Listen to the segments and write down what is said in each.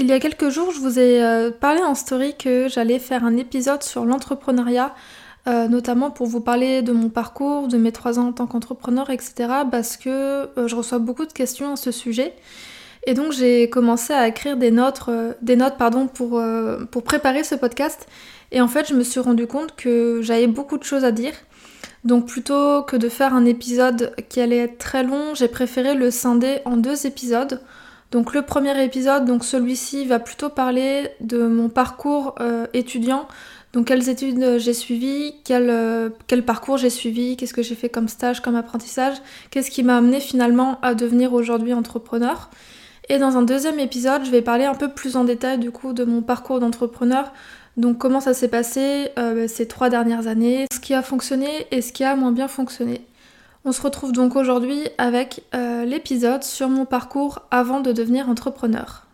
Il y a quelques jours, je vous ai euh, parlé en story que j'allais faire un épisode sur l'entrepreneuriat, euh, notamment pour vous parler de mon parcours, de mes trois ans en tant qu'entrepreneur, etc. Parce que euh, je reçois beaucoup de questions à ce sujet. Et donc j'ai commencé à écrire des notes, des notes pour, pour préparer ce podcast. Et en fait, je me suis rendu compte que j'avais beaucoup de choses à dire. Donc plutôt que de faire un épisode qui allait être très long, j'ai préféré le scinder en deux épisodes. Donc le premier épisode, donc celui-ci va plutôt parler de mon parcours euh, étudiant. Donc quelles études j'ai suivies, quel, euh, quel parcours j'ai suivi, qu'est-ce que j'ai fait comme stage, comme apprentissage, qu'est-ce qui m'a amené finalement à devenir aujourd'hui entrepreneur. Et dans un deuxième épisode, je vais parler un peu plus en détail du coup de mon parcours d'entrepreneur. Donc comment ça s'est passé euh, ces trois dernières années, ce qui a fonctionné et ce qui a moins bien fonctionné. On se retrouve donc aujourd'hui avec euh, l'épisode sur mon parcours avant de devenir entrepreneur.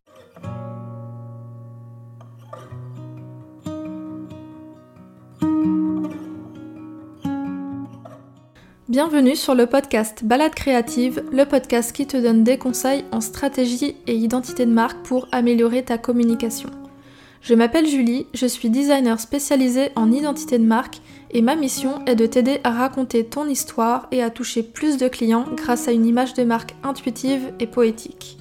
Bienvenue sur le podcast Balade créative, le podcast qui te donne des conseils en stratégie et identité de marque pour améliorer ta communication. Je m'appelle Julie, je suis designer spécialisée en identité de marque et ma mission est de t'aider à raconter ton histoire et à toucher plus de clients grâce à une image de marque intuitive et poétique.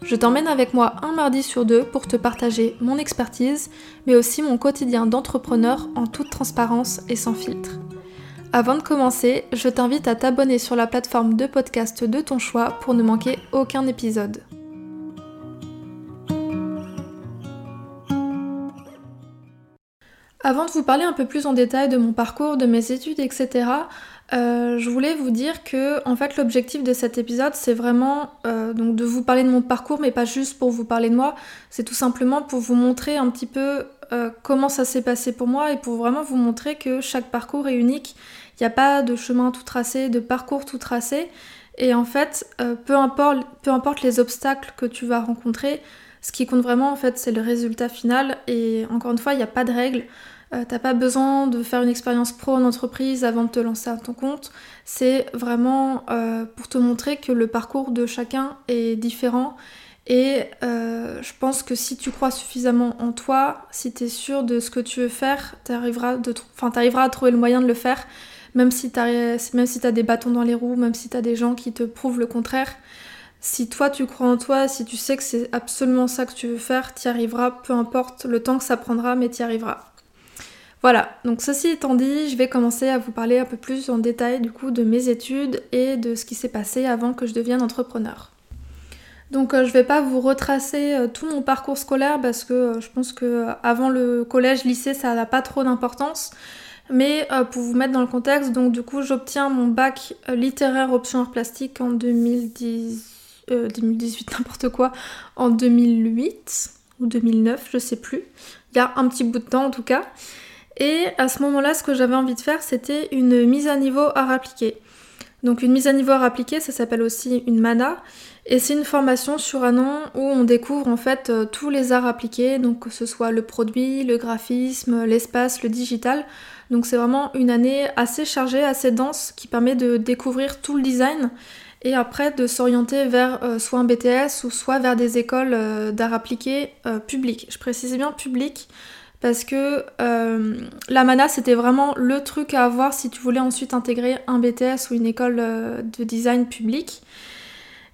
Je t'emmène avec moi un mardi sur deux pour te partager mon expertise, mais aussi mon quotidien d'entrepreneur en toute transparence et sans filtre. Avant de commencer, je t'invite à t'abonner sur la plateforme de podcast de ton choix pour ne manquer aucun épisode. Avant de vous parler un peu plus en détail de mon parcours, de mes études, etc., euh, je voulais vous dire que en fait l'objectif de cet épisode c'est vraiment euh, donc de vous parler de mon parcours mais pas juste pour vous parler de moi, c'est tout simplement pour vous montrer un petit peu euh, comment ça s'est passé pour moi et pour vraiment vous montrer que chaque parcours est unique, il n'y a pas de chemin tout tracé, de parcours tout tracé et en fait peu, importe, peu importe les obstacles que tu vas rencontrer, ce qui compte vraiment en fait c'est le résultat final et encore une fois il n'y a pas de règles. Euh, t'as pas besoin de faire une expérience pro en entreprise avant de te lancer à ton compte. C'est vraiment euh, pour te montrer que le parcours de chacun est différent. Et euh, je pense que si tu crois suffisamment en toi, si tu es sûr de ce que tu veux faire, tu arriveras, à trouver le moyen de le faire, même si tu as des bâtons dans les roues, même si tu as des gens qui te prouvent le contraire. Si toi tu crois en toi, si tu sais que c'est absolument ça que tu veux faire, tu y arriveras, peu importe le temps que ça prendra, mais tu y arriveras. Voilà, donc ceci étant dit, je vais commencer à vous parler un peu plus en détail du coup de mes études et de ce qui s'est passé avant que je devienne entrepreneur. Donc euh, je vais pas vous retracer euh, tout mon parcours scolaire parce que euh, je pense que avant le collège, lycée, ça n'a pas trop d'importance. Mais pour vous mettre dans le contexte, donc du coup j'obtiens mon bac littéraire option art plastique en 2010, 2018, n'importe quoi, en 2008 ou 2009, je sais plus. Il y a un petit bout de temps en tout cas. Et à ce moment-là, ce que j'avais envie de faire, c'était une mise à niveau art appliqué. Donc une mise à niveau art appliqué, ça s'appelle aussi une mana. Et c'est une formation sur un an où on découvre en fait euh, tous les arts appliqués, donc que ce soit le produit, le graphisme, l'espace, le digital. Donc c'est vraiment une année assez chargée, assez dense, qui permet de découvrir tout le design et après de s'orienter vers euh, soit un BTS ou soit vers des écoles euh, d'art appliqué publiques. Je précise bien public parce que euh, la mana c'était vraiment le truc à avoir si tu voulais ensuite intégrer un BTS ou une école euh, de design public.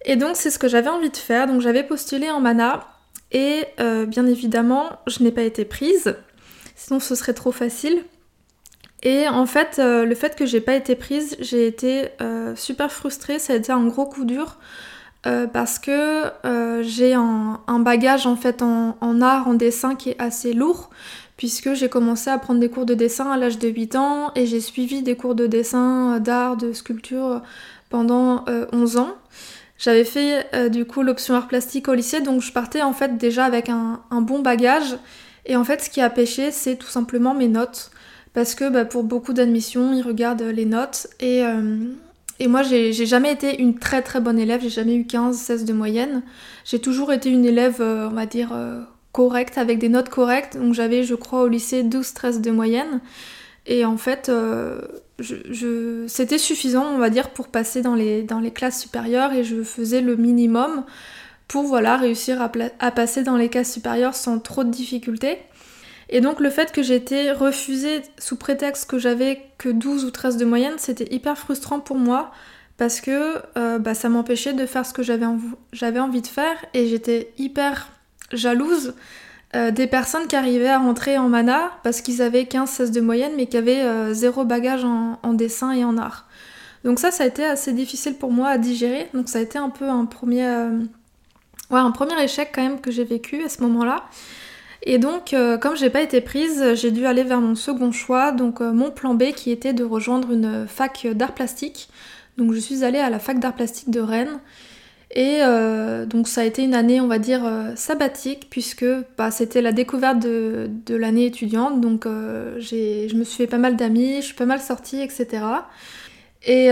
Et donc c'est ce que j'avais envie de faire, donc j'avais postulé en mana et euh, bien évidemment je n'ai pas été prise, sinon ce serait trop facile. Et en fait le fait que j'ai pas été prise, j'ai été super frustrée, ça a été un gros coup dur. parce que j'ai un, bagage en fait en, art, en dessin qui est assez lourd puisque j'ai commencé à prendre des cours de dessin à l'âge de 8 ans et j'ai suivi des cours de dessin, euh, d'art, de sculpture euh, pendant 11 euh, ans. J'avais fait du coup l'option art plastique au lycée, donc je partais en fait déjà avec un, bon bagage. Et en fait, ce qui a pêché, c'est tout simplement mes notes. Parce que bah, pour beaucoup d'admissions, ils regardent les notes. Et, et moi, j'ai jamais été une très très bonne élève, j'ai jamais eu 15, 16 de moyenne. J'ai toujours été une élève, on va dire, correcte, avec des notes correctes. Donc j'avais, je crois, au lycée 12-13 de moyenne. Et en fait, euh, c'était suffisant, on va dire, pour passer dans les, dans les classes supérieures et je faisais le minimum pour voilà, réussir à, passer dans les classes supérieures sans trop de difficultés. Et donc le fait que j'ai été refusée sous prétexte que j'avais que 12 ou 13 de moyenne, c'était hyper frustrant pour moi parce que euh, bah, ça m'empêchait de faire ce que j'avais envie de faire et j'étais hyper jalouse euh, des personnes qui arrivaient à rentrer en mana parce qu'ils avaient 15-16 de moyenne mais qui avaient euh, zéro bagage en, dessin et en art. Donc ça, ça a été assez difficile pour moi à digérer. Donc ça a été un peu un premier, un premier échec quand même que j'ai vécu à ce moment-là. Et donc, comme j'ai pas été prise, j'ai dû aller vers mon second choix, donc mon plan B qui était de rejoindre une fac d'art plastique. Donc je suis allée à la fac d'art plastique de Rennes. Et euh, donc ça a été une année, on va dire, euh, sabbatique, puisque bah, c'était la découverte de, l'année étudiante. Donc euh, je me suis fait pas mal d'amis, je suis pas mal sortie, etc. Et,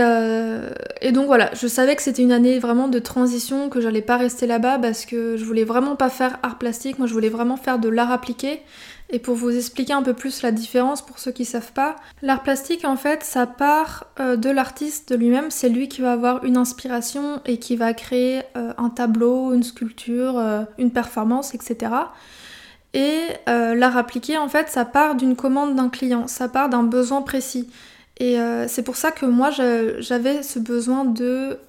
et, donc voilà, je savais que c'était une année vraiment de transition, que j'allais pas rester là-bas parce que je voulais vraiment pas faire art plastique, moi je voulais vraiment faire de l'art appliqué. Et pour vous expliquer un peu plus la différence pour ceux qui savent pas, l'art plastique en fait ça part euh, de l'artiste de lui-même, c'est lui qui va avoir une inspiration et qui va créer euh, un tableau, une sculpture, euh, une performance, etc. Et l'art appliqué en fait ça part d'une commande d'un client, ça part d'un besoin précis. Et c'est pour ça que moi j'avais ce besoin de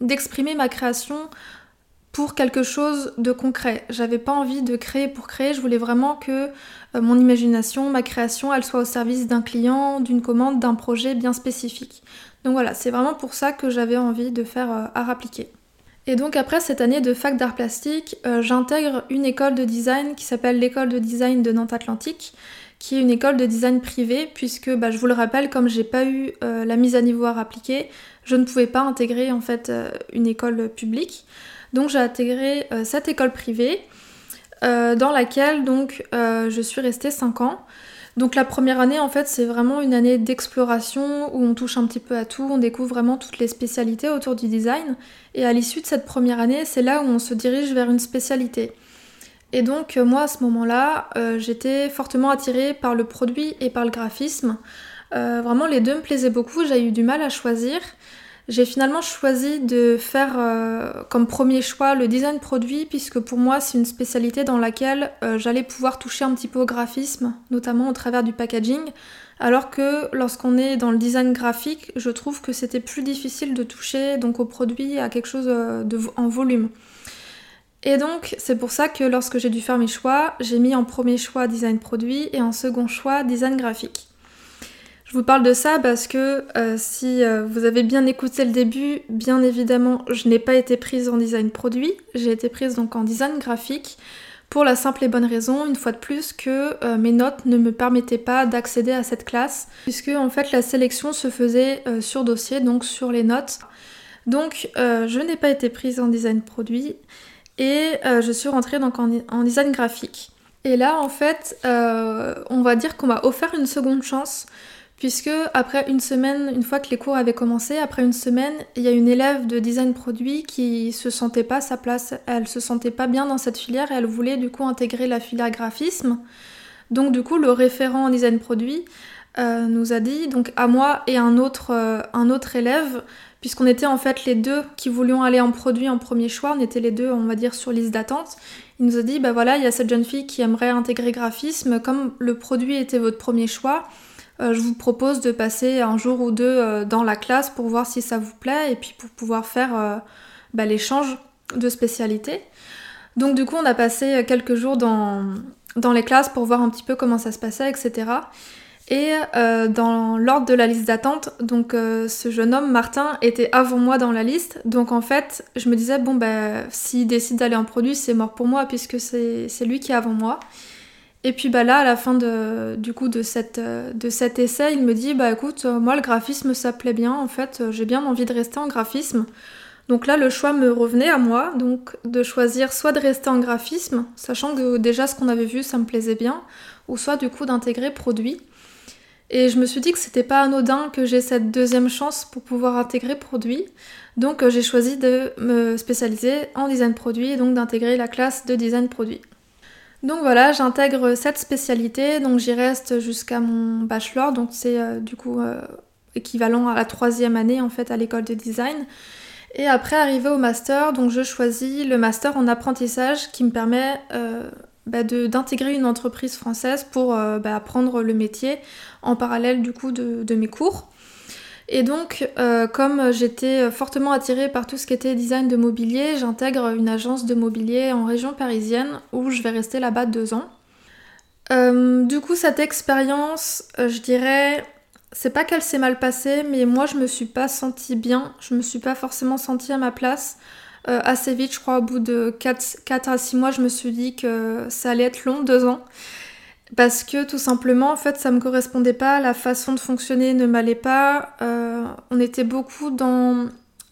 d'exprimer ma création pour quelque chose de concret. J'avais pas envie de créer pour créer, je voulais vraiment que euh, mon imagination, ma création, elle soit au service d'un client, d'une commande, d'un projet bien spécifique. Donc voilà, c'est vraiment pour ça que j'avais envie de faire euh, art appliqué. Et donc après cette année de fac d'art plastique, euh, j'intègre une école de design qui s'appelle l'école de design de Nantes Atlantique, qui est une école de design privée, puisque bah, je vous le rappelle, comme j'ai pas eu la mise à niveau art appliqué, je ne pouvais pas intégrer en fait une école publique. Donc j'ai intégré euh, cette école privée euh, dans laquelle donc euh, je suis restée 5 ans. Donc la première année en fait c'est vraiment une année d'exploration où on touche un petit peu à tout, on découvre vraiment toutes les spécialités autour du design et à l'issue de cette première année c'est là où on se dirige vers une spécialité. Et donc moi à ce moment-là j'étais fortement attirée par le produit et par le graphisme. vraiment les deux me plaisaient beaucoup, j'ai eu du mal à choisir. J'ai finalement choisi de faire euh, comme premier choix le design produit puisque pour moi c'est une spécialité dans laquelle euh, j'allais pouvoir toucher un petit peu au graphisme, notamment au travers du packaging, alors que lorsqu'on est dans le design graphique, je trouve que c'était plus difficile de toucher donc au produit à quelque chose euh, en volume. Et donc c'est pour ça que lorsque j'ai dû faire mes choix, j'ai mis en premier choix design produit et en second choix design graphique. Je vous parle de ça parce que euh, si euh, vous avez bien écouté le début, bien évidemment, je n'ai pas été prise en design produit, j'ai été prise donc en design graphique pour la simple et bonne raison, une fois de plus, que euh, mes notes ne me permettaient pas d'accéder à cette classe, puisque en fait la sélection se faisait sur dossier, donc sur les notes. Donc je n'ai pas été prise en design produit et je suis rentrée en design graphique. Et là en fait, on va dire qu'on m'a offert une seconde chance puisque après une semaine, une fois que les cours avaient commencé, après une semaine, il y a une élève de design produit qui se sentait pas sa place, elle se sentait pas bien dans cette filière et elle voulait du coup intégrer la filière graphisme. Donc du coup, le référent en design produit euh, nous a dit, donc à moi et un autre, euh, un autre élève, puisqu'on était en fait les deux qui voulions aller en produit en premier choix, on était les deux, on va dire, sur liste d'attente. Il nous a dit, bah voilà, il y a cette jeune fille qui aimerait intégrer graphisme, comme le produit était votre premier choix, euh, je vous propose de passer un jour ou deux euh, dans la classe pour voir si ça vous plaît et puis pour pouvoir faire euh, bah, l'échange de spécialités. Donc du coup on a passé quelques jours dans, dans les classes pour voir un petit peu comment ça se passait, etc. Et dans l'ordre de la liste d'attente, donc ce jeune homme, Martin, était avant moi dans la liste. Donc en fait, je me disais, bon, bah, s'il décide d'aller en produit, c'est mort pour moi, puisque c'est lui qui est avant moi. Et puis bah là, à la fin de, du coup de, cette, de cet essai, il me dit bah écoute, euh, moi le graphisme ça plaît bien, en fait, euh, j'ai bien envie de rester en graphisme. Donc là, le choix me revenait à moi, donc de choisir soit de rester en graphisme, sachant que déjà ce qu'on avait vu, ça me plaisait bien, ou soit du coup d'intégrer produit. Et je me suis dit que c'était pas anodin que j'ai cette deuxième chance pour pouvoir intégrer produit. Donc euh, j'ai choisi de me spécialiser en design produit et donc d'intégrer la classe de design produit. Donc voilà, j'intègre cette spécialité, donc j'y reste jusqu'à mon bachelor, donc c'est euh, du coup euh, équivalent à la troisième année en fait à l'école de design. Et après, arrivé au master, donc je choisis le master en apprentissage qui me permet bah, d'intégrer une entreprise française pour bah, apprendre le métier en parallèle du coup de mes cours. Et donc, euh, comme j'étais fortement attirée par tout ce qui était design de mobilier, j'intègre une agence de mobilier en région parisienne où je vais rester là-bas deux ans. Euh, du coup, cette expérience, euh, je dirais, c'est pas qu'elle s'est mal passée, mais moi je me suis pas sentie bien, je me suis pas forcément sentie à ma place. Assez vite, je crois, au bout de 4, 4 à 6 mois, je me suis dit que ça allait être long, deux ans. Parce que tout simplement, en fait, ça me correspondait pas, la façon de fonctionner ne m'allait pas. Euh, on était beaucoup dans.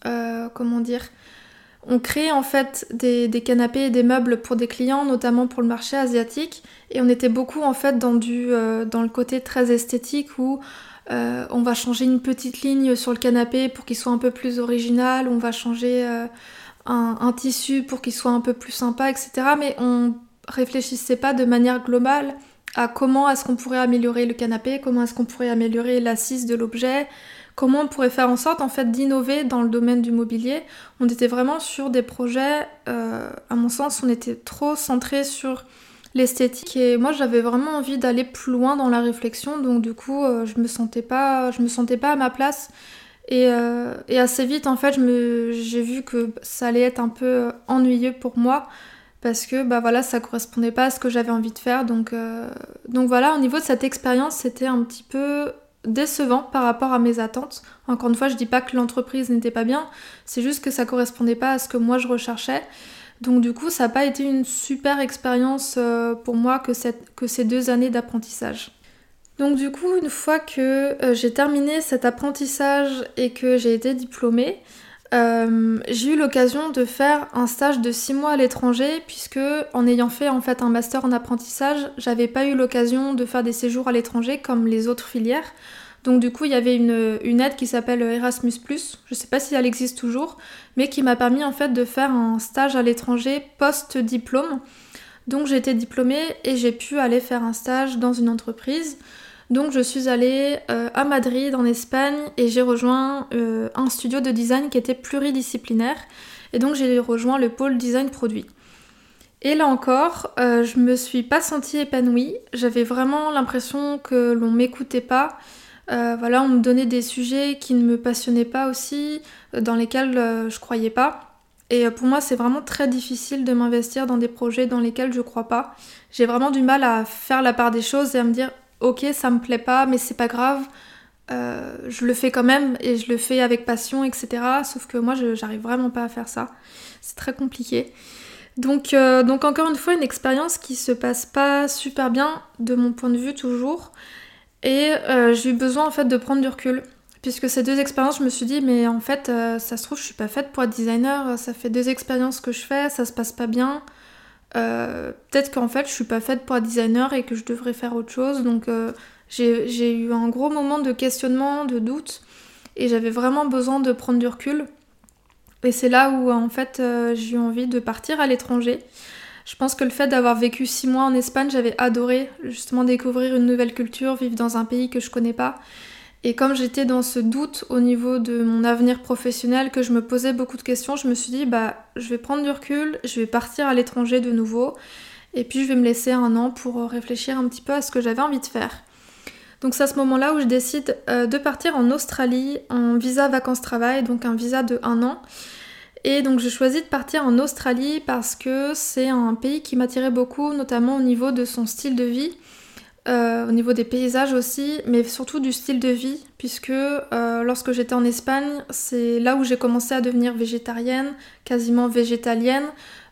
Euh, comment dire On crée en fait des, canapés et des meubles pour des clients, notamment pour le marché asiatique. Et on était beaucoup en fait dans, du, euh, dans le côté très esthétique où on va changer une petite ligne sur le canapé pour qu'il soit un peu plus original, on va changer un, tissu pour qu'il soit un peu plus sympa, etc. Mais on réfléchissait pas de manière globale à comment est-ce qu'on pourrait améliorer le canapé, comment est-ce qu'on pourrait améliorer l'assise de l'objet, comment on pourrait faire en sorte en fait d'innover dans le domaine du mobilier. On était vraiment sur des projets, euh, à mon sens, on était trop centré sur l'esthétique et moi j'avais vraiment envie d'aller plus loin dans la réflexion donc du coup euh, je me sentais pas je me sentais pas à ma place et, euh, et assez vite en fait j'ai vu que ça allait être un peu ennuyeux pour moi parce que bah voilà ça correspondait pas à ce que j'avais envie de faire. Donc euh, donc voilà au niveau de cette expérience c'était un petit peu décevant par rapport à mes attentes. Encore une fois je dis pas que l'entreprise n'était pas bien c'est juste que ça correspondait pas à ce que moi je recherchais. Donc du coup ça n'a pas été une super expérience euh, pour moi que ces deux années d'apprentissage donc du coup une fois que euh, j'ai terminé cet apprentissage et que j'ai été diplômée euh, j'ai eu l'occasion de faire un stage de 6 mois à l'étranger puisque en ayant fait en fait un master en apprentissage, j'avais pas eu l'occasion de faire des séjours à l'étranger comme les autres filières. Donc du coup, il y avait une, aide qui s'appelle Erasmus+, je sais pas si elle existe toujours, mais qui m'a permis en fait de faire un stage à l'étranger post-diplôme. Donc j'ai été diplômée et j'ai pu aller faire un stage dans une entreprise. Donc je suis allée euh, à Madrid en Espagne et j'ai rejoint euh, un studio de design qui était pluridisciplinaire et donc j'ai rejoint le pôle design produit. Et là encore, euh, je me suis pas sentie épanouie. J'avais vraiment l'impression que l'on m'écoutait pas. voilà, on me donnait des sujets qui ne me passionnaient pas aussi, dans lesquels je croyais pas. Et pour moi, c'est vraiment très difficile de m'investir dans des projets dans lesquels je crois pas. J'ai vraiment du mal à faire la part des choses et à me dire ok, ça me plaît pas, mais c'est pas grave, euh, je le fais quand même et je le fais avec passion, etc. Sauf que moi, j'arrive vraiment pas à faire ça. C'est très compliqué. Donc, euh, donc encore une fois, une expérience qui se passe pas super bien de mon point de vue toujours. Et euh, j'ai eu besoin en fait de prendre du recul. Puisque ces deux expériences, je me suis dit, mais en fait, ça se trouve, je suis pas faite pour être designer. Ça fait deux expériences que je fais, ça se passe pas bien. Euh, peut-être qu'en fait je suis pas faite pour être designer et que je devrais faire autre chose. Donc euh, j'ai eu un gros moment de questionnement, de doute et j'avais vraiment besoin de prendre du recul. Et c'est là où en fait euh, j'ai eu envie de partir à l'étranger. Je pense que le fait d'avoir vécu six mois en Espagne, j'avais adoré justement découvrir une nouvelle culture, vivre dans un pays que je connais pas. Et comme j'étais dans ce doute au niveau de mon avenir professionnel, que je me posais beaucoup de questions, je me suis dit, bah, je vais prendre du recul, je vais partir à l'étranger de nouveau, et puis je vais me laisser un an pour réfléchir un petit peu à ce que j'avais envie de faire. Donc c'est à ce moment-là où je décide euh, de partir en Australie en visa vacances-travail, donc un visa de un an. Et donc j'ai choisi de partir en Australie parce que c'est un pays qui m'attirait beaucoup, notamment au niveau de son style de vie. Euh, au niveau des paysages aussi, mais surtout du style de vie, puisque euh, lorsque j'étais en Espagne, c'est là où j'ai commencé à devenir végétarienne, quasiment végétalienne.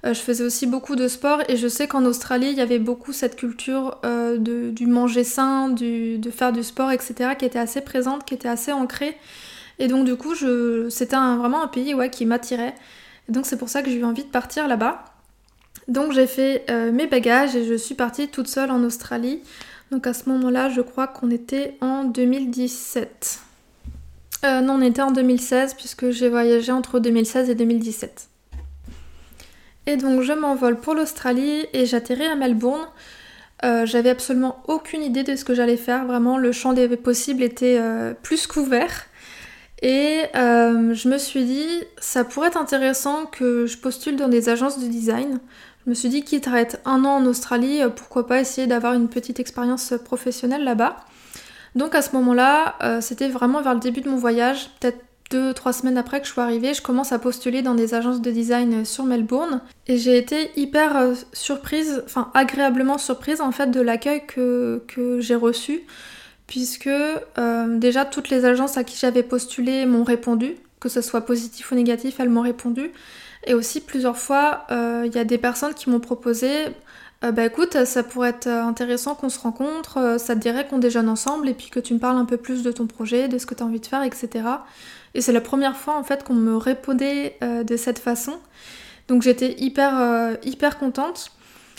Euh, je faisais aussi beaucoup de sport et je sais qu'en Australie, il y avait beaucoup cette culture de, du manger sain, du, de faire du sport, etc., qui était assez présente, qui était assez ancrée. Et donc du coup, c'était vraiment un pays ouais, qui m'attirait. Donc c'est pour ça que j'ai eu envie de partir là-bas. Donc j'ai fait mes bagages et je suis partie toute seule en Australie. Donc à ce moment-là, je crois qu'on était en 2017. Euh, non, on était en 2016 puisque j'ai voyagé entre 2016 et 2017. Et donc je m'envole pour l'Australie et j'atterris à Melbourne. Euh, j'avais absolument aucune idée de ce que j'allais faire. Vraiment, le champ des possibles était euh, plus qu'ouvert. Et je me suis dit, ça pourrait être intéressant que je postule dans des agences de design. Je me suis dit, quitte à être un an en Australie, euh, pourquoi pas essayer d'avoir une petite expérience professionnelle là-bas. Donc à ce moment-là, euh, c'était vraiment vers le début de mon voyage, peut-être deux, trois semaines après que je suis arrivée, je commence à postuler dans des agences de design sur Melbourne. Et j'ai été hyper surprise, enfin agréablement surprise en fait de l'accueil que, que j'ai reçu puisque euh, déjà toutes les agences à qui j'avais postulé m'ont répondu, que ce soit positif ou négatif, elles m'ont répondu. Et aussi plusieurs fois, euh, il y a des personnes qui m'ont proposé, euh, bah écoute, ça pourrait être intéressant qu'on se rencontre, ça te dirait qu'on déjeune ensemble et puis que tu me parles un peu plus de ton projet, de ce que tu as envie de faire, etc. Et c'est la première fois en fait qu'on me répondait de cette façon. Donc j'étais hyper, hyper contente.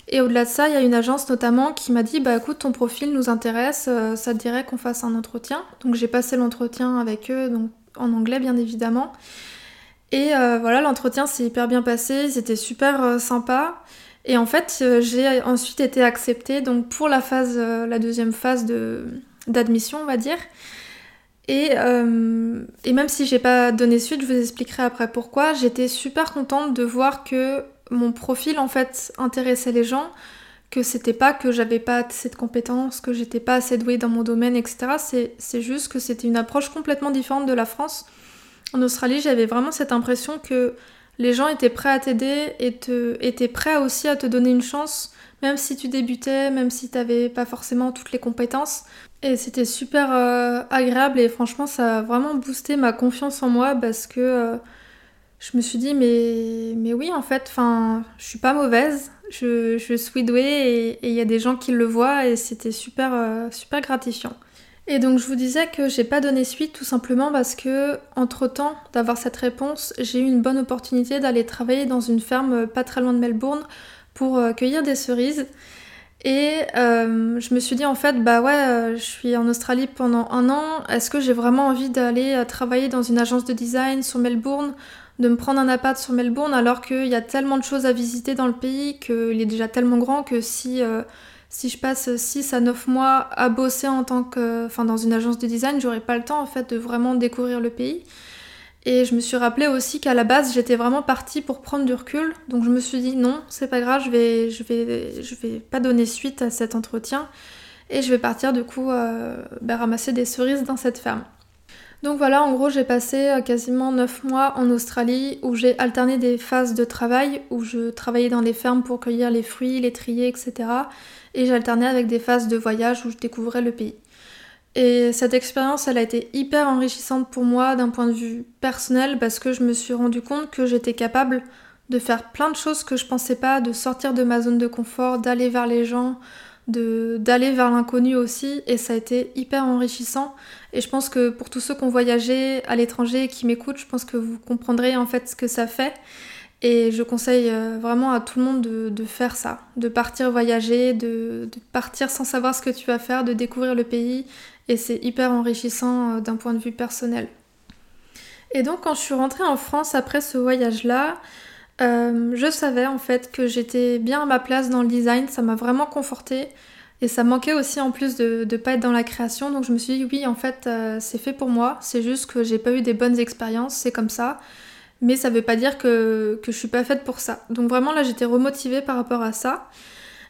Et au-delà de ça, il y a une agence notamment qui m'a dit Bah écoute, ton profil nous intéresse, euh, ça te dirait qu'on fasse un entretien. Donc j'ai passé l'entretien avec eux, donc en anglais bien évidemment. Et euh, voilà, l'entretien s'est hyper bien passé, ils étaient super euh, sympas. Et en fait, j'ai ensuite été acceptée donc pour la phase, la deuxième phase de, d'admission, on va dire. Et, et même si j'ai pas donné suite, je vous expliquerai après pourquoi, j'étais super contente de voir que mon profil en fait intéressait les gens, que c'était pas que j'avais pas assez de compétences, que j'étais pas assez douée dans mon domaine, etc. C'est juste que c'était une approche complètement différente de la France. En Australie, j'avais vraiment cette impression que les gens étaient prêts à t'aider et te, étaient prêts aussi à te donner une chance, même si tu débutais, même si t'avais pas forcément toutes les compétences. Et c'était super euh, agréable et franchement, ça a vraiment boosté ma confiance en moi parce que euh, je me suis dit, mais, mais oui, en fait, enfin, je suis pas mauvaise, je, je suis douée et il y a des gens qui le voient et c'était super, euh, super gratifiant. Et donc je vous disais que j'ai pas donné suite tout simplement parce que entre temps d'avoir cette réponse, j'ai eu une bonne opportunité d'aller travailler dans une ferme pas très loin de Melbourne pour euh, cueillir des cerises. Et euh, je me suis dit en fait, bah ouais, je suis en Australie pendant un an, est-ce que j'ai vraiment envie d'aller travailler dans une agence de design sur Melbourne de me prendre un appart sur Melbourne alors qu'il y a tellement de choses à visiter dans le pays, qu'il est déjà tellement grand que si, euh, si je passe 6 à 9 mois à bosser en tant que, enfin, dans une agence de design, j'aurais pas le temps en fait de vraiment découvrir le pays. Et je me suis rappelé aussi qu'à la base j'étais vraiment partie pour prendre du recul, donc je me suis dit non, c'est pas grave, je vais, je vais, je vais pas donner suite à cet entretien et je vais partir du coup euh, bah, ramasser des cerises dans cette ferme. Donc voilà, en gros, j'ai passé euh, quasiment 9 mois en Australie où j'ai alterné des phases de travail, où je travaillais dans les fermes pour cueillir les fruits, les trier, etc. Et j'alternais avec des phases de voyage où je découvrais le pays. Et cette expérience, elle a été hyper enrichissante pour moi d'un point de vue personnel parce que je me suis rendu compte que j'étais capable de faire plein de choses que je pensais pas, de sortir de ma zone de confort, d'aller vers les gens, d'aller vers l'inconnu aussi et ça a été hyper enrichissant. Et je pense que pour tous ceux qui ont voyagé à l'étranger et qui m'écoutent, je pense que vous comprendrez en fait ce que ça fait. Et je conseille euh, vraiment à tout le monde de, faire ça, de partir voyager, de, partir sans savoir ce que tu vas faire, de découvrir le pays. Et c'est hyper enrichissant euh, d'un point de vue personnel. Et donc quand je suis rentrée en France après ce voyage-là, euh, je savais en fait que j'étais bien à ma place dans le design, ça m'a vraiment confortée. Et ça manquait aussi en plus de ne pas être dans la création, donc je me suis dit oui en fait euh, c'est fait pour moi, c'est juste que j'ai pas eu des bonnes expériences, c'est comme ça, mais ça veut pas dire que, que je suis pas faite pour ça. Donc vraiment là j'étais remotivée par rapport à ça.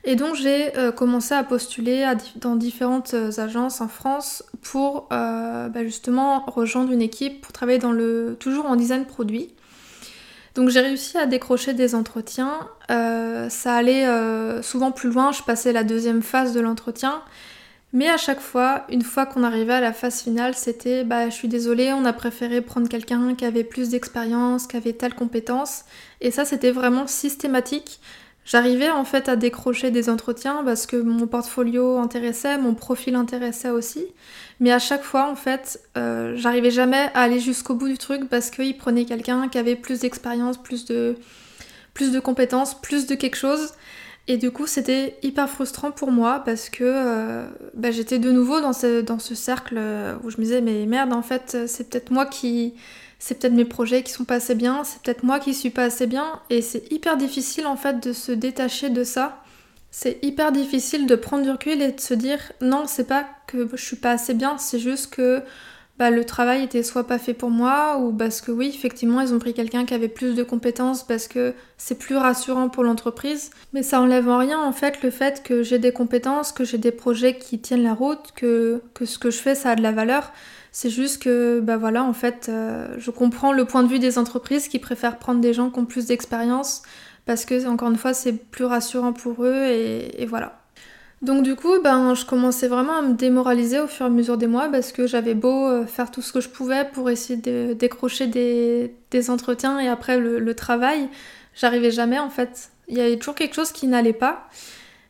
Et donc j'ai euh, commencé à postuler dans différentes agences en France pour bah, justement rejoindre une équipe pour travailler dans le toujours en design produit. Donc j'ai réussi à décrocher des entretiens. Euh, ça allait euh, souvent plus loin, je passais la deuxième phase de l'entretien. Mais à chaque fois, une fois qu'on arrivait à la phase finale, c'était bah je suis désolée, on a préféré prendre quelqu'un qui avait plus d'expérience, qui avait telle compétence. Et ça c'était vraiment systématique. J'arrivais en fait à décrocher des entretiens parce que mon portfolio intéressait, mon profil intéressait aussi. Mais à chaque fois, en fait, euh, j'arrivais jamais à aller jusqu'au bout du truc parce qu'il prenait quelqu'un qui avait plus d'expérience, plus de, plus de compétences, plus de quelque chose. Et du coup, c'était hyper frustrant pour moi parce que euh, bah, j'étais de nouveau dans ce, dans ce cercle où je me disais, mais merde, en fait, c'est peut-être moi qui c'est peut-être mes projets qui sont pas assez bien, c'est peut-être moi qui suis pas assez bien, et c'est hyper difficile en fait de se détacher de ça. C'est hyper difficile de prendre du recul et de se dire non, c'est pas que je suis pas assez bien, c'est juste que bah, le travail était soit pas fait pour moi ou parce que oui, effectivement, ils ont pris quelqu'un qui avait plus de compétences parce que c'est plus rassurant pour l'entreprise. Mais ça enlève en rien en fait le fait que j'ai des compétences, que j'ai des projets qui tiennent la route, que, que ce que je fais ça a de la valeur. C'est juste que, bah voilà, en fait, euh, je comprends le point de vue des entreprises qui préfèrent prendre des gens qui ont plus d'expérience parce que, encore une fois, c'est plus rassurant pour eux et voilà. Donc du coup, ben, je commençais vraiment à me démoraliser au fur et à mesure des mois parce que j'avais beau euh, faire tout ce que je pouvais pour essayer de décrocher des, entretiens et après le, travail, j'arrivais jamais en fait. Il y avait toujours quelque chose qui n'allait pas.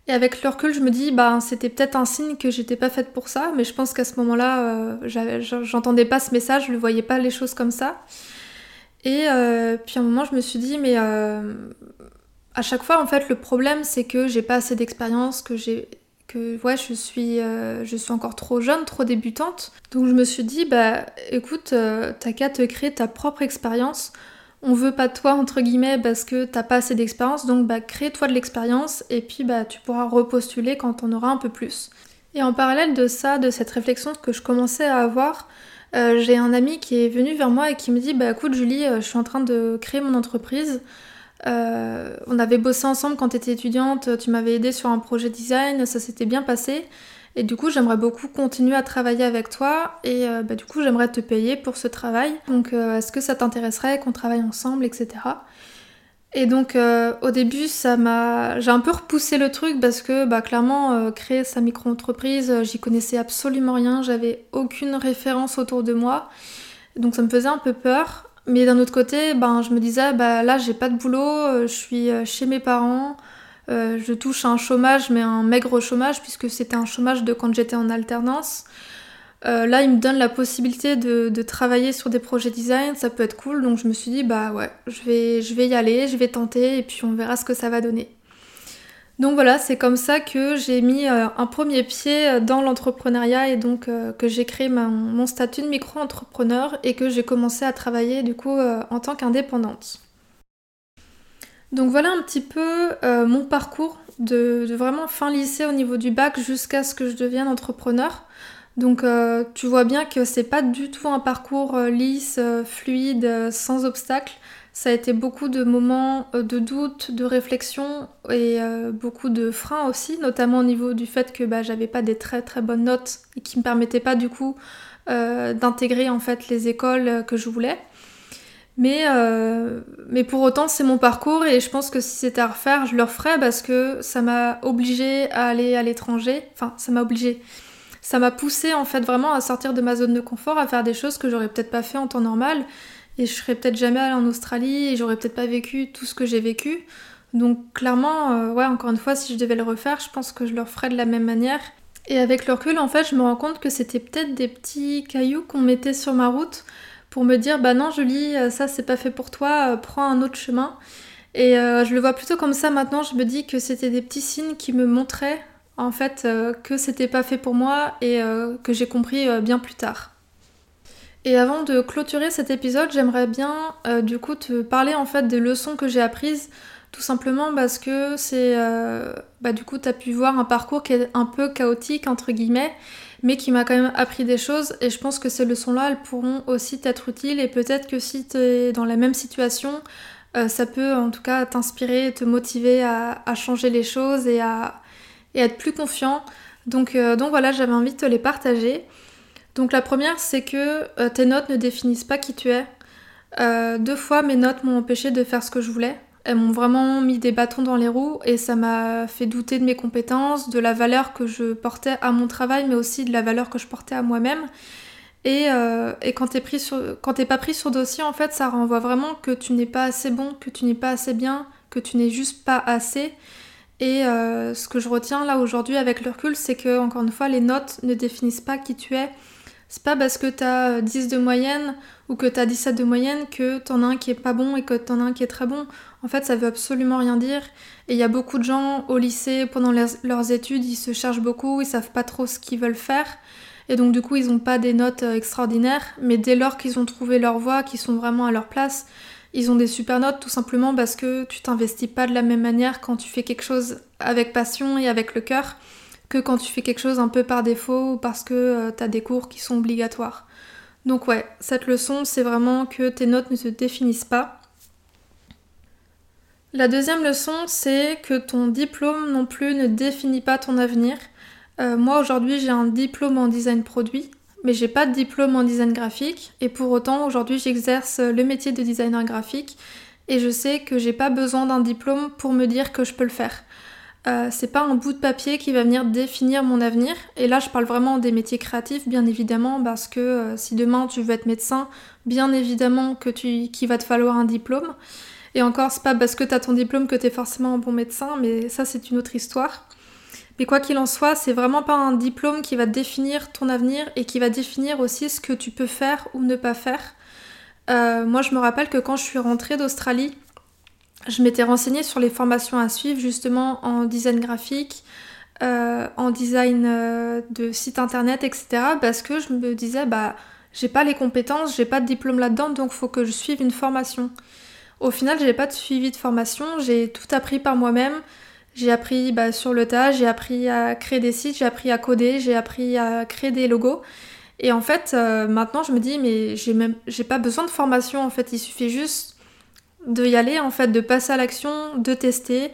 Et avec le recul, je me dis, ben, c'était peut-être un signe que j'étais pas faite pour ça, mais je pense qu'à ce moment-là, euh, j'entendais pas ce message, je ne voyais pas les choses comme ça. Et euh, puis à un moment, je me suis dit, mais à chaque fois, en fait, le problème, c'est que j'ai pas assez d'expérience, que j'ai que ouais, je suis, euh, je suis encore trop jeune, trop débutante. Donc je me suis dit, bah écoute, euh, t'as qu'à te créer ta propre expérience. On veut pas de toi, entre guillemets, parce que t'as pas assez d'expérience, donc bah crée-toi de l'expérience et puis bah tu pourras repostuler quand on aura un peu plus. Et en parallèle de ça, de cette réflexion que je commençais à avoir, euh, j'ai un ami qui est venu vers moi et qui me dit, bah écoute Julie, je suis en train de créer mon entreprise. Euh, on avait bossé ensemble quand tu étais étudiante, tu m'avais aidé sur un projet design, ça s'était bien passé. Et du coup, j'aimerais beaucoup continuer à travailler avec toi et euh, bah, du coup, j'aimerais te payer pour ce travail. Donc, euh, est-ce que ça t'intéresserait qu'on travaille ensemble, etc. Et donc, au début, ça m'a, j'ai un peu repoussé le truc parce que, bah, clairement, créer sa micro-entreprise, j'y connaissais absolument rien, j'avais aucune référence autour de moi. Donc, ça me faisait un peu peur. Mais d'un autre côté, ben, je me disais, bah, là, j'ai pas de boulot, euh, je suis euh, chez mes parents, euh, je touche un chômage, mais un maigre chômage, puisque c'était un chômage de quand j'étais en alternance. là, il me donne la possibilité de, travailler sur des projets design, ça peut être cool, donc je me suis dit, bah ouais, je vais, y aller, je vais tenter, et puis on verra ce que ça va donner. Donc voilà, c'est comme ça que j'ai mis euh, un premier pied euh, dans l'entrepreneuriat et donc euh, que j'ai créé mon statut de micro-entrepreneur et que j'ai commencé à travailler du coup en tant qu'indépendante. Donc voilà un petit peu mon parcours de, vraiment fin lycée au niveau du bac jusqu'à ce que je devienne entrepreneur. Donc tu vois bien que c'est pas du tout un parcours lisse, fluide, sans obstacles. Ça a été beaucoup de moments euh, de doute, de réflexion et euh, beaucoup de freins aussi, notamment au niveau du fait que bah, j'avais pas des très très bonnes notes et qui me permettaient pas du coup euh, d'intégrer en fait les écoles que je voulais. Mais, mais pour autant, c'est mon parcours et je pense que si c'était à refaire, je le referais parce que ça m'a obligé à aller à l'étranger. Enfin, ça m'a obligé. Ça m'a poussé en fait vraiment à sortir de ma zone de confort, à faire des choses que j'aurais peut-être pas fait en temps normal et je serais peut-être jamais allée en Australie et j'aurais peut-être pas vécu tout ce que j'ai vécu. Donc clairement, euh, ouais, encore une fois, si je devais le refaire, je pense que je le referais de la même manière. Et avec le recul, en fait, je me rends compte que c'était peut-être des petits cailloux qu'on mettait sur ma route pour me dire, bah non, Julie, euh, ça c'est pas fait pour toi, euh, prends un autre chemin. Et je le vois plutôt comme ça maintenant, je me dis que c'était des petits signes qui me montraient en fait que c'était pas fait pour moi et que j'ai compris bien plus tard. Et avant de clôturer cet épisode, j'aimerais bien euh, du coup te parler en fait des leçons que j'ai apprises, tout simplement parce que c'est euh, bah du coup tu as pu voir un parcours qui est un peu chaotique entre guillemets, mais qui m'a quand même appris des choses et je pense que ces leçons-là elles pourront aussi t'être utiles et peut-être que si tu es dans la même situation, euh, ça peut en tout cas t'inspirer, te motiver à, changer les choses et à, être plus confiant. Donc, donc voilà, j'avais envie de te les partager. Donc la première, c'est que euh, tes notes ne définissent pas qui tu es. Euh, deux fois, mes notes m'ont empêché de faire ce que je voulais. Elles m'ont vraiment mis des bâtons dans les roues et ça m'a fait douter de mes compétences, de la valeur que je portais à mon travail, mais aussi de la valeur que je portais à moi-même. Et, euh, quand t'es pris pas pris sur dossier, en fait, ça renvoie vraiment que tu n'es pas assez bon, que tu n'es pas assez bien, que tu n'es juste pas assez. Et ce que je retiens là aujourd'hui avec le recul, c'est que encore une fois, les notes ne définissent pas qui tu es. C'est pas parce que t'as 10 de moyenne ou que t'as 17 de moyenne que t'en as un qui est pas bon et que t'en as un qui est très bon. En fait, ça veut absolument rien dire. Et il y a beaucoup de gens au lycée, pendant leurs études, ils se cherchent beaucoup, ils savent pas trop ce qu'ils veulent faire. Et donc, du coup, ils ont pas des notes euh, extraordinaires. Mais dès lors qu'ils ont trouvé leur voie, qu'ils sont vraiment à leur place, ils ont des super notes tout simplement parce que tu t'investis pas de la même manière quand tu fais quelque chose avec passion et avec le cœur que quand tu fais quelque chose un peu par défaut ou parce que euh, tu as des cours qui sont obligatoires. Donc ouais, cette leçon, c'est vraiment que tes notes ne te définissent pas. La deuxième leçon, c'est que ton diplôme non plus ne définit pas ton avenir. Euh, moi aujourd'hui j'ai un diplôme en design produit, mais j'ai pas de diplôme en design graphique, et pour autant aujourd'hui j'exerce le métier de designer graphique, et je sais que j'ai pas besoin d'un diplôme pour me dire que je peux le faire. Euh, c'est pas un bout de papier qui va venir définir mon avenir. Et là, je parle vraiment des métiers créatifs, bien évidemment, parce que euh, si demain tu veux être médecin, bien évidemment que tu, qu'il va te falloir un diplôme. Et encore, c'est pas parce que tu as ton diplôme que tu es forcément un bon médecin, mais ça, c'est une autre histoire. Mais quoi qu'il en soit, c'est vraiment pas un diplôme qui va définir ton avenir et qui va définir aussi ce que tu peux faire ou ne pas faire. Euh, moi, je me rappelle que quand je suis rentrée d'Australie, je m'étais renseignée sur les formations à suivre justement en design graphique, euh, en design euh, de site internet, etc. Parce que je me disais, bah, j'ai pas les compétences, j'ai pas de diplôme là-dedans, donc faut que je suive une formation. Au final, j'ai pas de suivi de formation, j'ai tout appris par moi-même. J'ai appris bah, sur le tas, j'ai appris à créer des sites, j'ai appris à coder, j'ai appris à créer des logos. Et en fait, euh, maintenant, je me dis, mais j'ai même, pas besoin de formation. En fait, il suffit juste de y aller, en fait, de passer à l'action, de tester.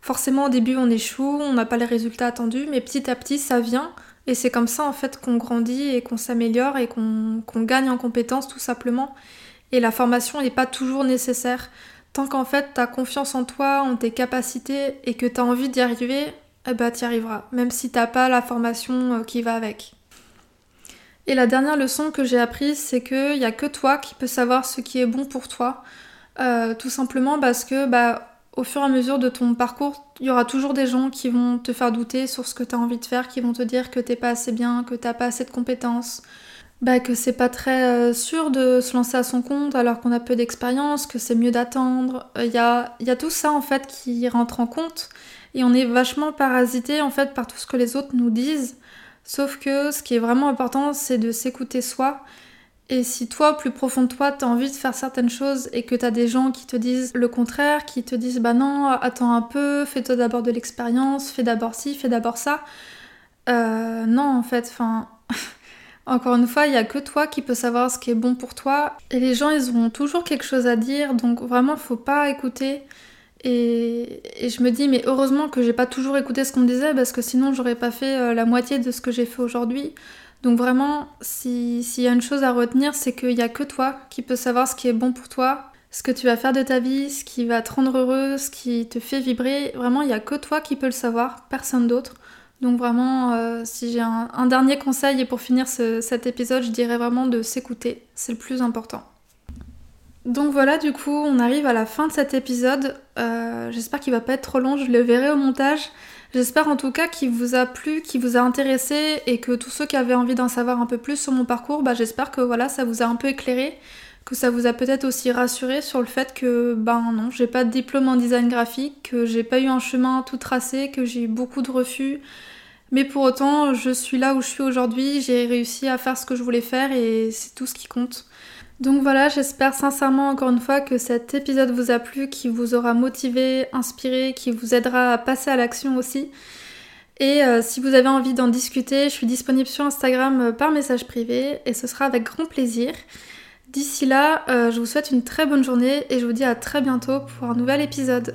Forcément, au début, on échoue, on n'a pas les résultats attendus, mais petit à petit, ça vient. Et c'est comme ça, en fait, qu'on grandit et qu'on s'améliore et qu'on gagne en compétences, tout simplement. Et la formation n'est pas toujours nécessaire. Tant qu'en fait, tu as confiance en toi, en tes capacités et que tu as envie d'y arriver, eh ben, tu y arriveras, même si t'as pas la formation euh, qui va avec. Et la dernière leçon que j'ai apprise, c'est qu'il n'y a que toi qui peux savoir ce qui est bon pour toi. Euh, tout simplement parce que bah, au fur et à mesure de ton parcours, il y aura toujours des gens qui vont te faire douter sur ce que tu as envie de faire, qui vont te dire que t'es pas assez bien, que t'as pas assez de compétences, bah, que c'est pas très euh, sûr de se lancer à son compte alors qu'on a peu d'expérience, que c'est mieux d'attendre. Il y a, y a tout ça en fait qui rentre en compte et on est vachement parasité en fait par tout ce que les autres nous disent. Sauf que ce qui est vraiment important, c'est de s'écouter soi. Et si toi, plus profond de toi, t'as envie de faire certaines choses et que t'as des gens qui te disent le contraire, qui te disent bah non, attends un peu, fais-toi d'abord de l'expérience, fais d'abord ci, fais d'abord ça. Euh, non, en fait, enfin. Encore une fois, il n'y a que toi qui peux savoir ce qui est bon pour toi. Et les gens, ils auront toujours quelque chose à dire, donc vraiment, faut pas écouter. Et, je me dis, mais heureusement que j'ai pas toujours écouté ce qu'on me disait, parce que sinon j'aurais pas fait euh, la moitié de ce que j'ai fait aujourd'hui. Donc vraiment, s'il y a une chose à retenir, c'est qu'il n'y a que toi qui peux savoir ce qui est bon pour toi, ce que tu vas faire de ta vie, ce qui va te rendre heureux, ce qui te fait vibrer. Vraiment, il n'y a que toi qui peux le savoir, personne d'autre. Donc vraiment, euh, si j'ai un, dernier conseil et pour finir cet épisode, je dirais vraiment de s'écouter. C'est le plus important. Donc voilà, du coup, on arrive à la fin de cet épisode. Euh, j'espère qu'il va pas être trop long, je le verrai au montage. J'espère en tout cas qu'il vous a plu, qu'il vous a intéressé et que tous ceux qui avaient envie d'en savoir un peu plus sur mon parcours, bah, j'espère que voilà, ça vous a un peu éclairé, que ça vous a peut-être aussi rassuré sur le fait que ben non, j'ai pas de diplôme en design graphique, que j'ai pas eu un chemin tout tracé, que j'ai eu beaucoup de refus. Mais pour autant, je suis là où je suis aujourd'hui, j'ai réussi à faire ce que je voulais faire et c'est tout ce qui compte. Donc voilà, j'espère sincèrement encore une fois que cet épisode vous a plu, qui vous aura motivé, inspiré, qui vous aidera à passer à l'action aussi. Et euh, si vous avez envie d'en discuter, je suis disponible sur Instagram euh, par message privé et ce sera avec grand plaisir. D'ici là, euh, je vous souhaite une très bonne journée et je vous dis à très bientôt pour un nouvel épisode.